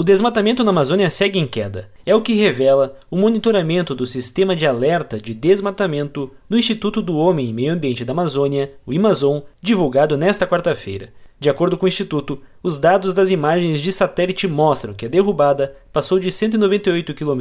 O desmatamento na Amazônia segue em queda. É o que revela o monitoramento do Sistema de Alerta de Desmatamento no Instituto do Homem e Meio Ambiente da Amazônia, o IMAZON, divulgado nesta quarta-feira. De acordo com o Instituto, os dados das imagens de satélite mostram que a derrubada passou de 198 km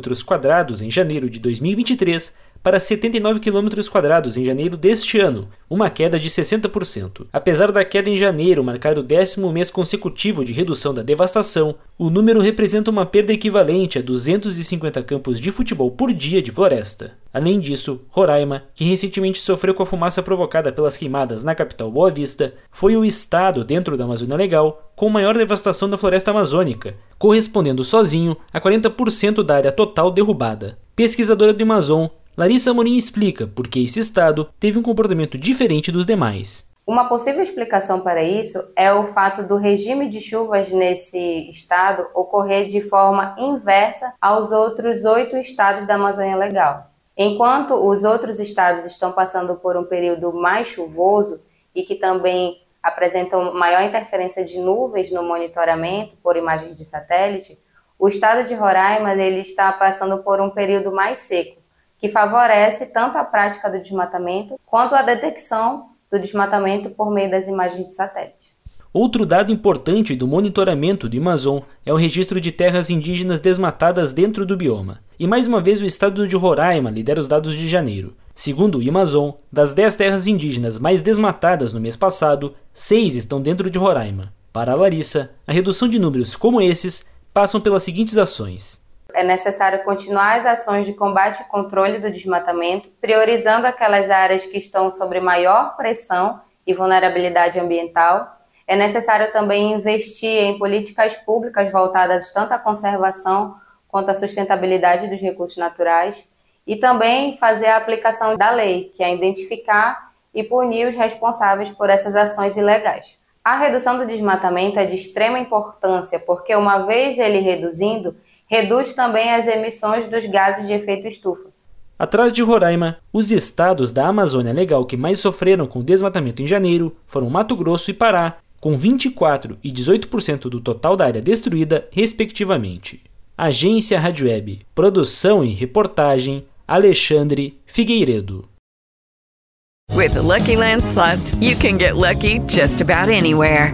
em janeiro de 2023 para 79 km quadrados em janeiro deste ano, uma queda de 60%. Apesar da queda em janeiro marcar o décimo mês consecutivo de redução da devastação, o número representa uma perda equivalente a 250 campos de futebol por dia de floresta. Além disso, Roraima, que recentemente sofreu com a fumaça provocada pelas queimadas na capital Boa Vista, foi o estado dentro da Amazônia Legal com maior devastação da floresta amazônica, correspondendo sozinho a 40% da área total derrubada. Pesquisadora do Amazon, Larissa Morim explica por que esse estado teve um comportamento diferente dos demais. Uma possível explicação para isso é o fato do regime de chuvas nesse estado ocorrer de forma inversa aos outros oito estados da Amazônia Legal. Enquanto os outros estados estão passando por um período mais chuvoso e que também apresentam maior interferência de nuvens no monitoramento por imagens de satélite, o estado de Roraima ele está passando por um período mais seco que favorece tanto a prática do desmatamento quanto a detecção do desmatamento por meio das imagens de satélite. Outro dado importante do monitoramento do Amazon é o registro de terras indígenas desmatadas dentro do bioma. E mais uma vez o estado de Roraima lidera os dados de janeiro. Segundo o Amazon, das 10 terras indígenas mais desmatadas no mês passado, 6 estão dentro de Roraima. Para a Larissa, a redução de números como esses passam pelas seguintes ações: é necessário continuar as ações de combate e controle do desmatamento, priorizando aquelas áreas que estão sob maior pressão e vulnerabilidade ambiental. É necessário também investir em políticas públicas voltadas tanto à conservação quanto à sustentabilidade dos recursos naturais e também fazer a aplicação da lei, que é identificar e punir os responsáveis por essas ações ilegais. A redução do desmatamento é de extrema importância, porque uma vez ele reduzindo, reduz também as emissões dos gases de efeito estufa. Atrás de Roraima, os estados da Amazônia Legal que mais sofreram com o desmatamento em janeiro foram Mato Grosso e Pará, com 24% e 18% do total da área destruída, respectivamente. Agência Rádio Web, produção e reportagem, Alexandre Figueiredo. With the Lucky Land slots, you can get lucky just about anywhere.